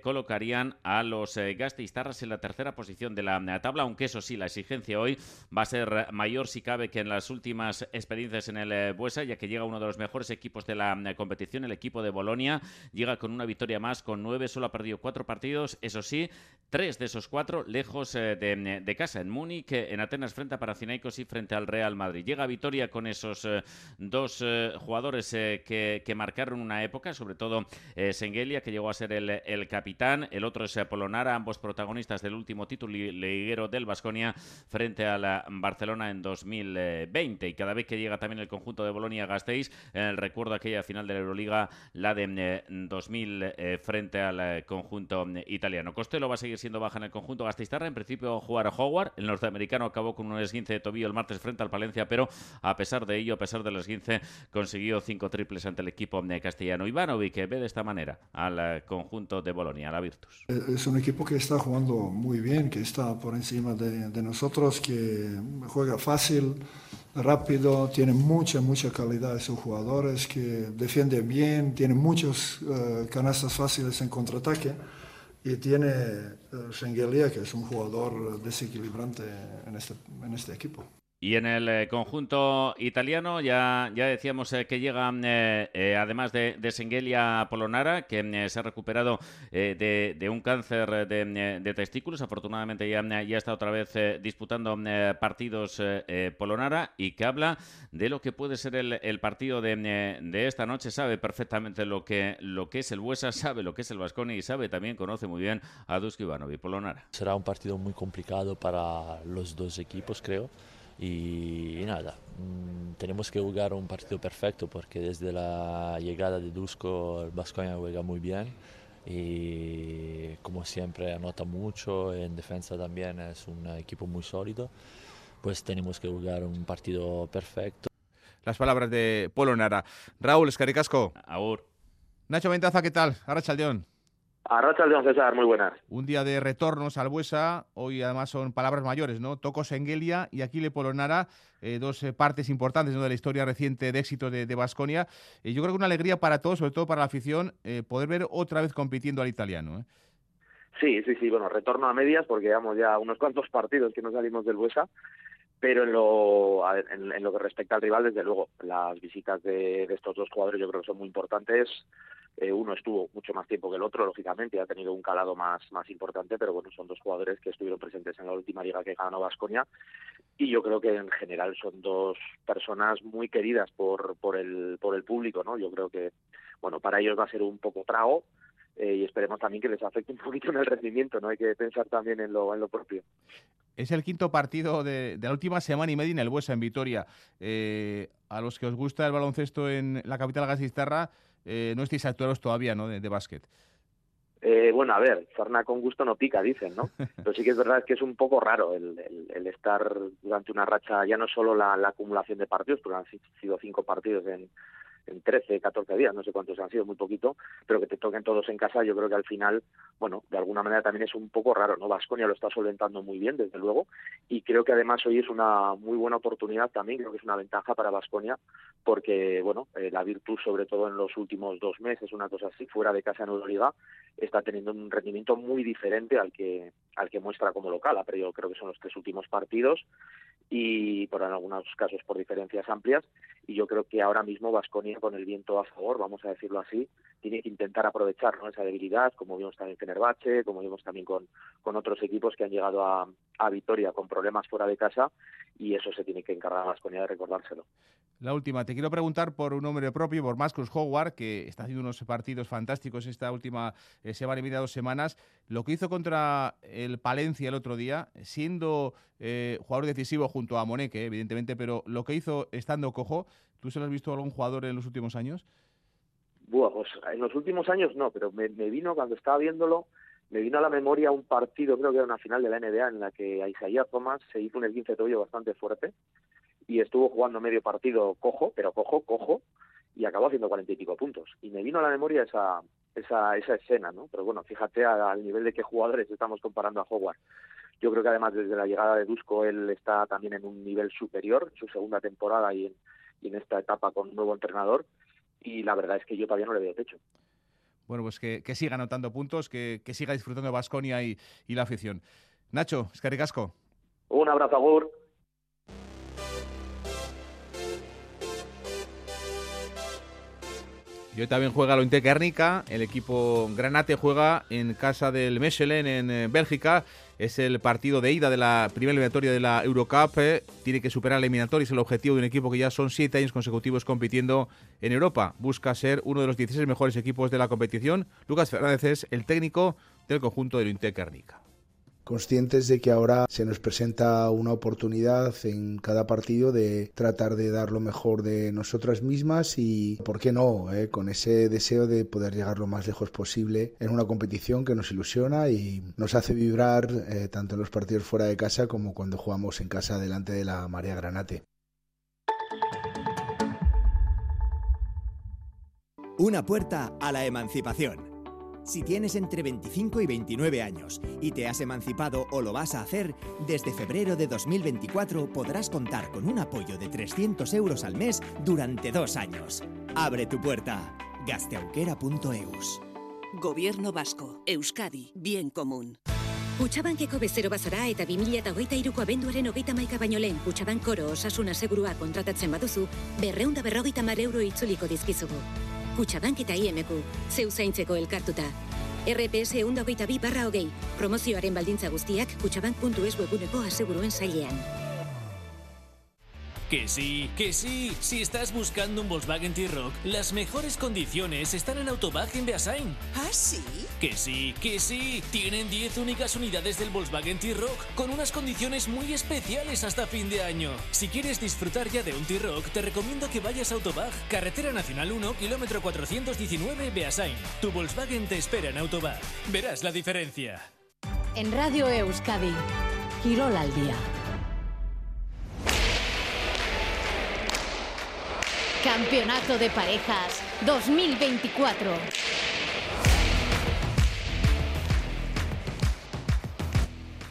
colocarían a los Gasteiztarras en la tercera posición de la tabla, aunque eso sí, la exigencia hoy va a ser mayor si cabe que en las últimas experiencias en el Buesa, ya que llega uno de los mejores equipos de la competición, el equipo de Bolonia. Llega con una victoria más, con nueve, solo ha perdido cuatro partidos. Eso sí, tres de esos cuatro lejos eh, de, casa, en Múnich, en Atenas frente a Parathinaikos y frente al Real Madrid. Llega victoria con esos eh, dos eh, jugadores que, marcaron una época, sobre todo Sengelia, que llegó a ser el, capitán. El otro es Polonara, ambos protagonistas del último título liguero del Vasconia frente a la Barcelona en 2020. Y cada vez que llega también el conjunto de Bolonia Gasteiz, el recuerdo aquella final de la Euroliga la de 2000 eh, eh, frente al eh, conjunto italiano. Costello va a seguir siendo baja en el conjunto Gastistarra. En principio jugar a Howard. El norteamericano acabó con un esguince de tobillo el martes frente al Palencia, pero a pesar de ello, a pesar del esguince, consiguió cinco triples ante el equipo castellano. Ivanovic ve de esta manera al conjunto de Bolonia, la Virtus.
Es un equipo que está jugando muy bien, que está por encima de, de nosotros, que juega fácil rápido, tiene mucha, mucha calidad sus jugadores, que defienden bien, tiene muchos uh, canastas fáciles en contraataque y tiene uh, que es un jugador desequilibrante en este, en este equipo.
Y en el eh, conjunto italiano ya, ya decíamos eh, que llega, eh, además de, de Sengelia Polonara, que se ha recuperado de, un cáncer de, testículos. Afortunadamente ya, ya está otra vez disputando partidos Polonara y que habla de lo que puede ser el, partido de, esta noche. Sabe perfectamente lo que, lo que es el Buesa, sabe lo que es el Vasconi y sabe también, conoce muy bien a Dusko Ivanovic Polonara.
Será un partido muy complicado para los dos equipos, creo. Y, nada, mm, tenemos que jugar un partido perfecto porque desde la llegada de Dusko el Vasconia juega muy bien y como siempre anota mucho, en defensa también es un equipo muy sólido, pues tenemos que jugar un partido perfecto.
Las palabras de Polo Nara. Raúl Escaricasco.
Aur.
Nacho Ventaza, ¿qué tal? Ahora Chaldeón.
Arracha León César, muy buenas.
Un día de retornos al Buesa, hoy además son palabras mayores, ¿no? Tocos Engelia y Aquile Polonara, eh, dos eh, partes importantes de la historia reciente de éxito de Basconia. y yo creo que una alegría para todos, sobre todo para la afición, eh, poder ver otra vez compitiendo al italiano.
Sí, sí, sí, bueno, retorno a medias porque llevamos ya unos cuantos partidos que no salimos del Buesa, pero en lo, en, lo que respecta al rival, desde luego, las visitas de, de estos dos jugadores yo creo que son muy importantes eh, uno estuvo mucho más tiempo que el otro, lógicamente, y ha tenido un calado más, más importante, pero bueno, son dos jugadores que estuvieron presentes en la última liga que ganó Vasconia y yo creo que en general son dos personas muy queridas por, por, el, por el público, ¿no? Yo creo que, bueno, para ellos va a ser un poco trago, eh, y esperemos también que les afecte un poquito en el rendimiento, ¿no? Hay que pensar también en lo, en lo propio.
Es el quinto partido de, la última semana y media en el Buesa, en Vitoria. Eh, a los que os gusta el baloncesto en la capital gasistarra, eh, no estáis actuados todavía, ¿no? De, básquet.
Eh, bueno, a ver, sarna con gusto no pica, dicen, ¿no? Pero sí que es verdad que es un poco raro el, estar durante una racha, ya no solo la, la, acumulación de partidos, porque han sido cinco partidos en, en 13, 14 días, no sé cuántos han sido, muy poquito, pero que te toquen todos en casa, yo creo que al final, bueno, de alguna manera también es un poco raro, ¿no? Vasconia lo está solventando muy bien, desde luego, y creo que además hoy es una muy buena oportunidad también, creo que es una ventaja para Vasconia, porque, bueno, eh, la Virtud, sobre todo en los últimos dos meses, una cosa así, fuera de casa en Euroliga, está teniendo un rendimiento muy diferente al que, al que muestra como local, pero yo creo que son los tres últimos partidos, y por en algunos casos por diferencias amplias y yo creo que ahora mismo Vasconia con el viento a favor, vamos a decirlo así, tiene que intentar aprovechar esa debilidad, como vimos también en Fenerbahce, como vimos también con, con otros equipos que han llegado a, a Vitoria con problemas fuera de casa y eso se tiene que encargar a Vasconia de recordárselo.
La última, te quiero preguntar por un nombre propio, por Marcus Howard, que está haciendo unos partidos fantásticos esta última eh, semana y media, dos semanas. Lo que hizo contra el Palencia el otro día, siendo eh, jugador decisivo junto a Moneque, evidentemente, pero lo que hizo estando cojo, ¿tú se lo has visto a algún jugador en los últimos años?
Buah, pues en los últimos años no, pero me, vino cuando estaba viéndolo, me vino a la memoria un partido, creo que era una final de la NBA, en la que a Isaías Thomas se hizo un esguince tobillo bastante fuerte y estuvo jugando medio partido cojo, pero cojo, cojo, y acabó haciendo cuarenta y pico puntos. Y me vino a la memoria esa, esa, esa escena, ¿no? Pero bueno, fíjate al nivel de qué jugadores estamos comparando a Howard. Yo creo que además desde la llegada de Dusko él está también en un nivel superior en su segunda temporada y en, en esta etapa con un nuevo entrenador. Y la verdad es que yo todavía no le veo techo.
Bueno, pues que, que siga anotando puntos, que, que siga disfrutando de Basconia y, y la afición. Nacho, Escaricasco.
Un abrazo, Agur.
Y hoy también juega lo Guernica, el equipo Granate juega en casa del Mechelen en eh, Bélgica. Es el partido de ida de la primera eliminatoria de la Eurocup. Eh, tiene que superar la eliminatoria, es el objetivo de un equipo que ya son siete años consecutivos compitiendo en Europa. Busca ser uno de los 16 mejores equipos de la competición. Lucas Fernández es el técnico del conjunto del Guernica
conscientes de que ahora se nos presenta una oportunidad en cada partido de tratar de dar lo mejor de nosotras mismas y, ¿por qué no?, eh, con ese deseo de poder llegar lo más lejos posible en una competición que nos ilusiona y nos hace vibrar eh, tanto en los partidos fuera de casa como cuando jugamos en casa delante de la María Granate.
Una puerta a la emancipación si tienes entre 25 y 29 años y te has emancipado o lo vas a hacer, desde febrero de 2024 podrás contar con un apoyo de 300 euros al mes durante dos años. Abre tu puerta. gasteauquera.eus.
Gobierno Vasco. Euskadi. Bien común.
Kutxabankeko bezero bazara eta 2008 iruko abenduaren hogeita maika baino lehen Kutxabank koro osasuna segurua kontratatzen baduzu, berreunda berrogeita mar euro itzuliko dizkizugu. Kutxabank eta IMQ, zeu zaintzeko elkartuta. RPS eunda hogeita bi barra hogei, promozioaren baldintza guztiak kutxabank.es webuneko aseguruen zailean.
Que sí, que sí. Si estás buscando un Volkswagen T-Roc, las mejores condiciones están en Autobag en Beasain.
¿Ah, sí?
Que sí, que sí. Tienen 10 únicas unidades del Volkswagen T-Roc con unas condiciones muy especiales hasta fin de año. Si quieres disfrutar ya de un T-Roc, te recomiendo que vayas a Autobag, Carretera Nacional 1, kilómetro 419, Beasain. Tu Volkswagen te espera en Autobag. Verás la diferencia.
En Radio Euskadi, Quirol al día. Campeonato de Parejas 2024.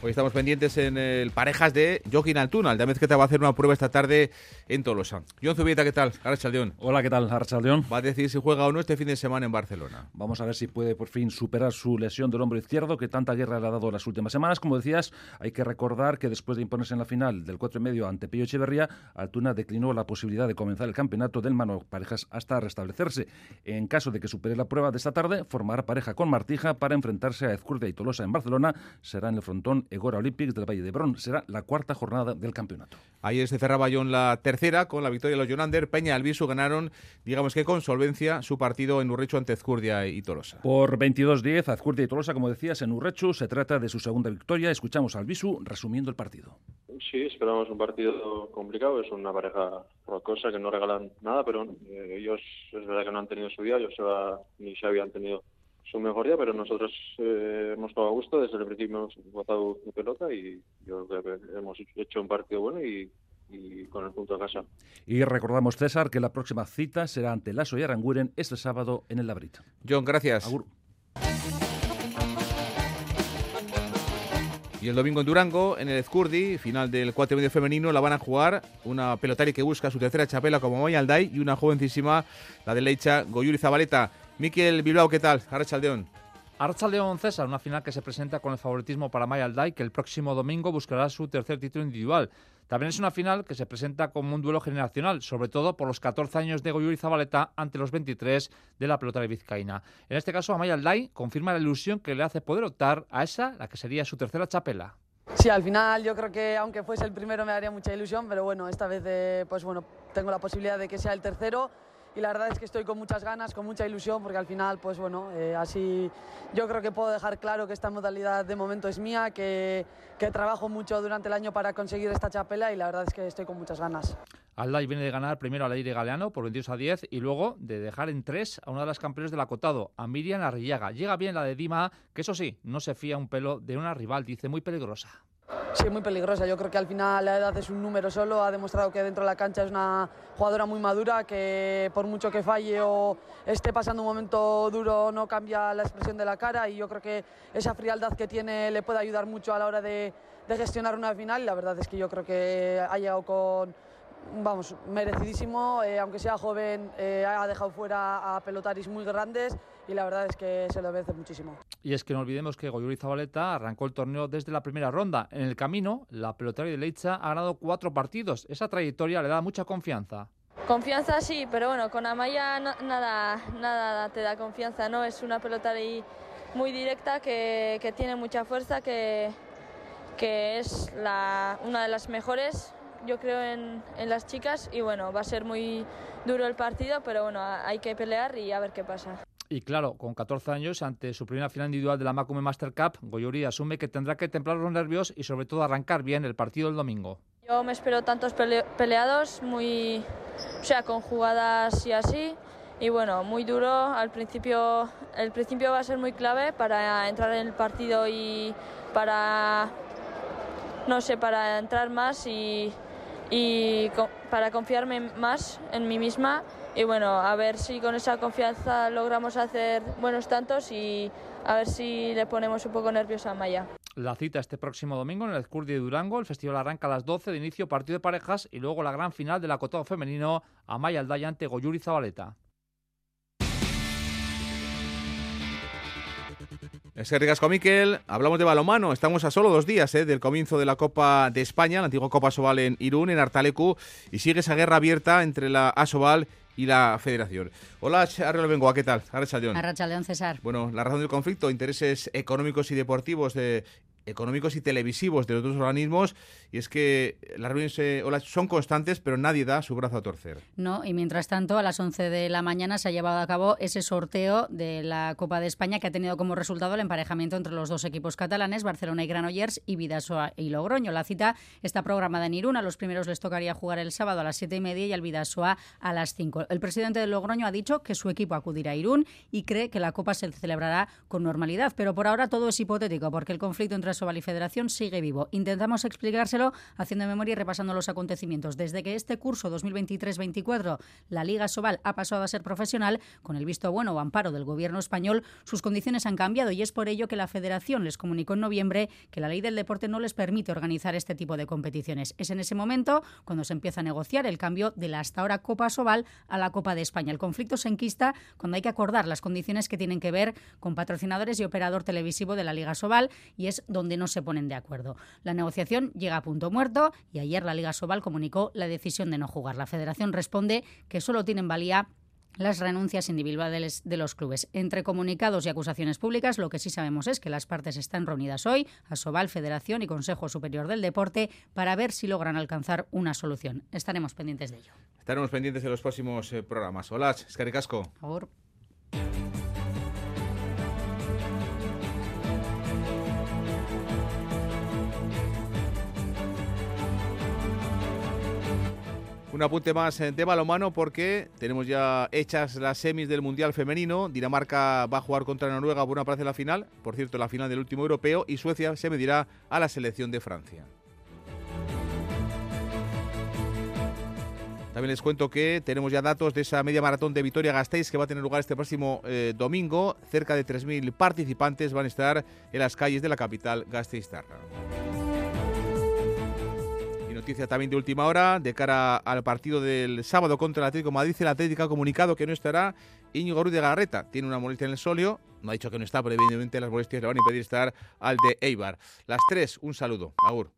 Hoy estamos pendientes en el Parejas de Joaquín Altuna, el vez que te va a hacer una prueba esta tarde en Tolosa. John Zubieta, ¿qué tal? Arrachaldeón.
Hola, ¿qué tal? Arrachaldeón.
Va a decir si juega o no este fin de semana en Barcelona.
Vamos a ver si puede por fin superar su lesión del hombro izquierdo que tanta guerra le ha dado las últimas semanas. Como decías, hay que recordar que después de imponerse en la final del 4 y medio ante Pillo Echeverría, Altuna declinó la posibilidad de comenzar el campeonato del Mano Parejas hasta restablecerse. En caso de que supere la prueba de esta tarde, formará pareja con Martija para enfrentarse a Ezcurdia y Tolosa en Barcelona. Será en el frontón Egora Olympic del de Bron. Será la cuarta jornada del campeonato.
Ayer se cerraba John la tercera con la victoria de los Jonander. Peña y Albisu ganaron, digamos que con solvencia, su partido en Urrechu ante Ezcurdia y Tolosa.
Por 22-10, Azcurdia y Tolosa, como decías, en Urrechu se trata de su segunda victoria. Escuchamos a Albisu resumiendo el partido.
Sí, esperamos un partido complicado. Es una pareja rocosa que no regalan nada, pero eh, ellos es verdad que no han tenido su día. Ellos ni se habían tenido su mejor día, pero nosotros eh, hemos estado a gusto, desde el principio hemos votado de pelota y yo creo que hemos hecho un partido bueno y, con el punto de casa.
Y recordamos, César, que la próxima cita será ante Lasso y Aranguren este sábado en el Labrit.
John, gracias. Y el domingo en Durango, en el Ezcurdi, final del 4 medio femenino, la van a jugar una pelotari que busca su tercera chapela como Maya Alday y una jovencísima, la de Leicha Goyuri Zabaleta. Miquel Bilbao, ¿qué tal? Arrachaldeón.
Arrachaldeón César, una final que se presenta con el favoritismo para Maya Alday, que el próximo domingo buscará su tercer título individual. También es una final que se presenta como un duelo generacional, sobre todo por los 14 años de Goyuri Zabaleta ante los 23 de la pelota de Vizcaína. En este caso, Amaya Alday confirma la ilusión que le hace poder optar a esa, la que sería su tercera chapela.
Sí, al final yo creo que aunque fuese el primero me daría mucha ilusión, pero bueno, esta vez eh, pues bueno, tengo la posibilidad de que sea el tercero y la verdad es que estoy con muchas ganas, con mucha ilusión, porque al final, pues bueno, eh, así yo creo que puedo dejar claro que esta modalidad de momento es mía, que, trabajo mucho durante el año para conseguir esta chapela y la verdad es que estoy con muchas ganas.
Alday viene de ganar primero a Leire Galeano por 22 a 10 y luego de dejar en 3 a una de las campeones del acotado, a Miriam Arrillaga. Llega bien la de Dima, que eso sí, no se fía un pelo de una rival, dice muy peligrosa.
Sí, muy peligrosa. Yo creo que al final la edad es un número solo. Ha demostrado que dentro de la cancha es una jugadora muy madura, que por mucho que falle o esté pasando un momento duro no cambia la expresión de la cara y yo creo que esa frialdad que tiene le puede ayudar mucho a la hora de, gestionar una final la verdad es que yo creo que ha llegado con vamos, merecidísimo, eh, aunque sea joven, eh, ha dejado fuera a pelotaris muy grandes y la verdad es que se lo merece muchísimo.
Y es que no olvidemos que Goyuri Zabaleta arrancó el torneo desde la primera ronda. En el camino, la pelotari de Leicha ha ganado cuatro partidos. Esa trayectoria le da mucha confianza.
Confianza sí, pero bueno, con Amaya nada, nada te da confianza, ¿no? Es una pelotari muy directa que, que tiene mucha fuerza, que, que es la, una de las mejores yo creo en, en, las chicas y bueno, va a ser muy duro el partido, pero bueno, hay que pelear y a ver qué pasa.
Y claro, con 14 años, ante su primera final individual de la Macume Master Cup, Goyuri asume que tendrá que templar los nervios y sobre todo arrancar bien el partido del domingo.
Yo me espero tantos peleados, muy, o sea, con jugadas y así. Y bueno, muy duro. Al principio, el principio va a ser muy clave para entrar en el partido y para, no sé, para entrar más y, y para confiarme más en mí misma y bueno, a ver si con esa confianza logramos hacer buenos tantos y a ver si le ponemos un poco nerviosa a Maya.
La cita este próximo domingo en el Escurdi de Durango. El festival arranca a las 12 de inicio, partido de parejas y luego la gran final del acotado femenino a Maya Aldaya ante Goyuri Zabaleta.
Es que ricasco, Miquel. Hablamos de balomano. Estamos a solo dos días ¿eh? del comienzo de la Copa de España, la antigua Copa Sobal en Irún, en Artalecu, y sigue esa guerra abierta entre la Asobal y la Federación. Hola, Arrelo Bengoa, ¿qué tal?
Arracha León. Arracha León, César.
Bueno, la razón del conflicto, intereses económicos y deportivos de económicos y televisivos de los dos organismos y es que las reuniones eh, son constantes pero nadie da su brazo a torcer.
No, y mientras tanto a las 11 de la mañana se ha llevado a cabo ese sorteo de la Copa de España que ha tenido como resultado el emparejamiento entre los dos equipos catalanes, Barcelona y Granollers y Vidasoa y Logroño. La cita está programada en Irún, a los primeros les tocaría jugar el sábado a las 7 y media y al Vidasoa a las 5. El presidente de Logroño ha dicho que su equipo acudirá a Irún y cree que la Copa se celebrará con normalidad, pero por ahora todo es hipotético porque el conflicto entre Sobal y Federación sigue vivo. Intentamos explicárselo haciendo memoria y repasando los acontecimientos. Desde que este curso 2023-24 la Liga Sobal ha pasado a ser profesional, con el visto bueno o amparo del gobierno español, sus condiciones han cambiado y es por ello que la Federación les comunicó en noviembre que la ley del deporte no les permite organizar este tipo de competiciones. Es en ese momento cuando se empieza a negociar el cambio de la hasta ahora Copa Sobal a la Copa de España. El conflicto se enquista cuando hay que acordar las condiciones que tienen que ver con patrocinadores y operador televisivo de la Liga Sobal y es donde no se ponen de acuerdo. La negociación llega a punto muerto y ayer la Liga Sobal comunicó la decisión de no jugar. La Federación responde que solo tienen valía las renuncias individuales de los clubes. Entre comunicados y acusaciones públicas, lo que sí sabemos es que las partes están reunidas hoy, Asobal, Federación y Consejo Superior del Deporte, para ver si logran alcanzar una solución. Estaremos pendientes de ello.
Estaremos pendientes de los próximos eh, programas. Hola, Escaricasco.
Por
Un apunte más eh, de balomano porque tenemos ya hechas las semis del Mundial Femenino. Dinamarca va a jugar contra Noruega por una plaza de la final, por cierto, la final del último europeo, y Suecia se medirá a la selección de Francia. También les cuento que tenemos ya datos de esa media maratón de Vitoria-Gasteiz que va a tener lugar este próximo eh, domingo. Cerca de 3.000 participantes van a estar en las calles de la capital Gasteiztarra noticia también de última hora, de cara al partido del sábado contra el Atlético Madrid, el Atlético ha comunicado que no estará Íñigo Ruiz de Garreta. Tiene una molestia en el solio, no ha dicho que no está, pero evidentemente las molestias le van a impedir estar al de Eibar. Las tres, un saludo. Agur.